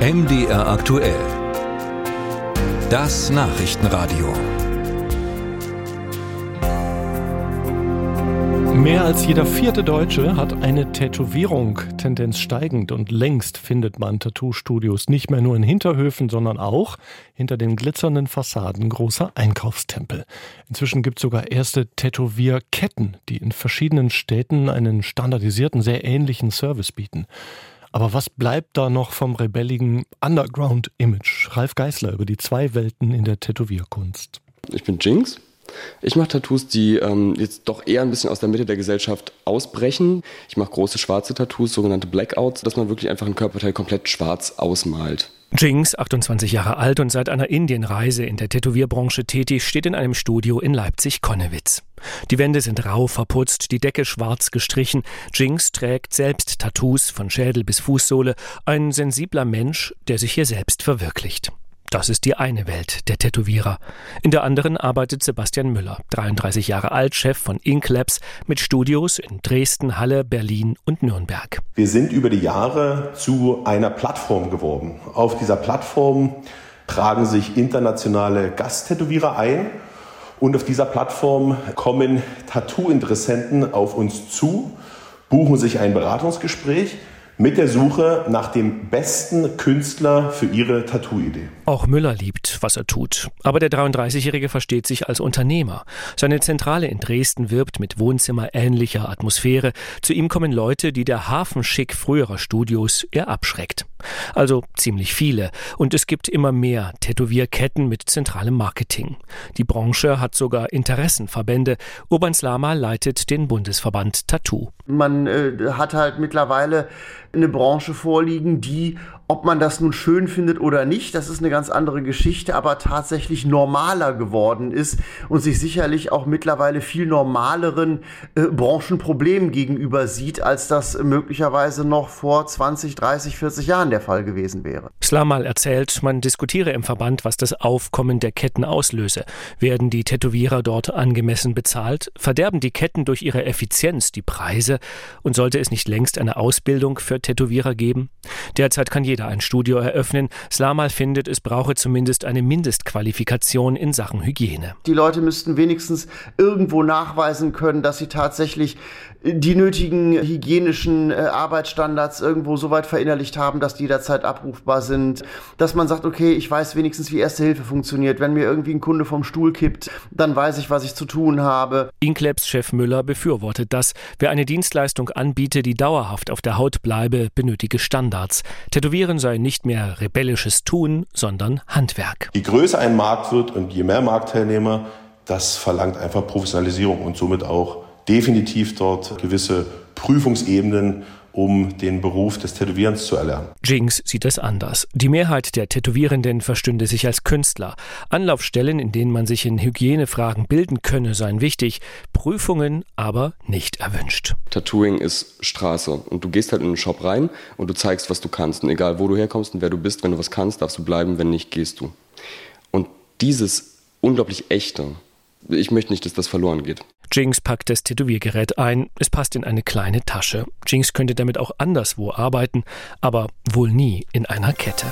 MDR aktuell. Das Nachrichtenradio. Mehr als jeder vierte Deutsche hat eine Tätowierung, Tendenz steigend und längst findet man Tattoo-Studios nicht mehr nur in Hinterhöfen, sondern auch hinter den glitzernden Fassaden großer Einkaufstempel. Inzwischen gibt es sogar erste Tätowierketten, die in verschiedenen Städten einen standardisierten, sehr ähnlichen Service bieten. Aber was bleibt da noch vom rebelligen Underground-Image? Ralf Geißler über die zwei Welten in der Tätowierkunst. Ich bin Jinx. Ich mache Tattoos, die ähm, jetzt doch eher ein bisschen aus der Mitte der Gesellschaft ausbrechen. Ich mache große schwarze Tattoos, sogenannte Blackouts, dass man wirklich einfach ein Körperteil komplett schwarz ausmalt. Jinx, 28 Jahre alt und seit einer Indienreise in der Tätowierbranche tätig, steht in einem Studio in Leipzig-Konnewitz. Die Wände sind rau verputzt, die Decke schwarz gestrichen. Jinx trägt selbst Tattoos von Schädel bis Fußsohle. Ein sensibler Mensch, der sich hier selbst verwirklicht. Das ist die eine Welt der Tätowierer. In der anderen arbeitet Sebastian Müller, 33 Jahre alt, Chef von Inklabs mit Studios in Dresden, Halle, Berlin und Nürnberg. Wir sind über die Jahre zu einer Plattform geworden. Auf dieser Plattform tragen sich internationale Gasttätowierer ein und auf dieser Plattform kommen Tattoo-Interessenten auf uns zu, buchen sich ein Beratungsgespräch mit der Suche nach dem besten Künstler für ihre Tattoo-Idee. Auch Müller liebt, was er tut. Aber der 33-Jährige versteht sich als Unternehmer. Seine Zentrale in Dresden wirbt mit wohnzimmerähnlicher Atmosphäre. Zu ihm kommen Leute, die der Hafenschick früherer Studios eher abschreckt. Also ziemlich viele. Und es gibt immer mehr Tätowierketten mit zentralem Marketing. Die Branche hat sogar Interessenverbände. Urban Slama leitet den Bundesverband Tattoo. Man äh, hat halt mittlerweile eine Branche vorliegen, die ob man das nun schön findet oder nicht, das ist eine ganz andere Geschichte, aber tatsächlich normaler geworden ist und sich sicherlich auch mittlerweile viel normaleren äh, Branchenproblemen gegenüber sieht, als das möglicherweise noch vor 20, 30, 40 Jahren der Fall gewesen wäre. Slamal erzählt, man diskutiere im Verband, was das Aufkommen der Ketten auslöse. Werden die Tätowierer dort angemessen bezahlt? Verderben die Ketten durch ihre Effizienz die Preise? Und sollte es nicht längst eine Ausbildung für Tätowierer geben? Derzeit kann jeder wieder ein Studio eröffnen. Slamal findet, es brauche zumindest eine Mindestqualifikation in Sachen Hygiene. Die Leute müssten wenigstens irgendwo nachweisen können, dass sie tatsächlich die nötigen hygienischen äh, Arbeitsstandards irgendwo so weit verinnerlicht haben, dass die jederzeit abrufbar sind. Dass man sagt, okay, ich weiß wenigstens, wie Erste Hilfe funktioniert. Wenn mir irgendwie ein Kunde vom Stuhl kippt, dann weiß ich, was ich zu tun habe. Inklebs-Chef Müller befürwortet das. Wer eine Dienstleistung anbiete, die dauerhaft auf der Haut bleibe, benötige Standards. Tätowieren sei nicht mehr rebellisches Tun, sondern Handwerk. Je größer ein Markt wird und je mehr Marktteilnehmer, das verlangt einfach Professionalisierung und somit auch definitiv dort gewisse Prüfungsebenen um den Beruf des Tätowierens zu erlernen. Jinx sieht es anders. Die Mehrheit der Tätowierenden verstünde sich als Künstler. Anlaufstellen, in denen man sich in Hygienefragen bilden könne, seien wichtig, Prüfungen aber nicht erwünscht. Tattooing ist Straße und du gehst halt in einen Shop rein und du zeigst, was du kannst. Und egal, wo du herkommst und wer du bist, wenn du was kannst, darfst du bleiben, wenn nicht, gehst du. Und dieses unglaublich echte, ich möchte nicht, dass das verloren geht. Jinx packt das Tätowiergerät ein. Es passt in eine kleine Tasche. Jinx könnte damit auch anderswo arbeiten, aber wohl nie in einer Kette.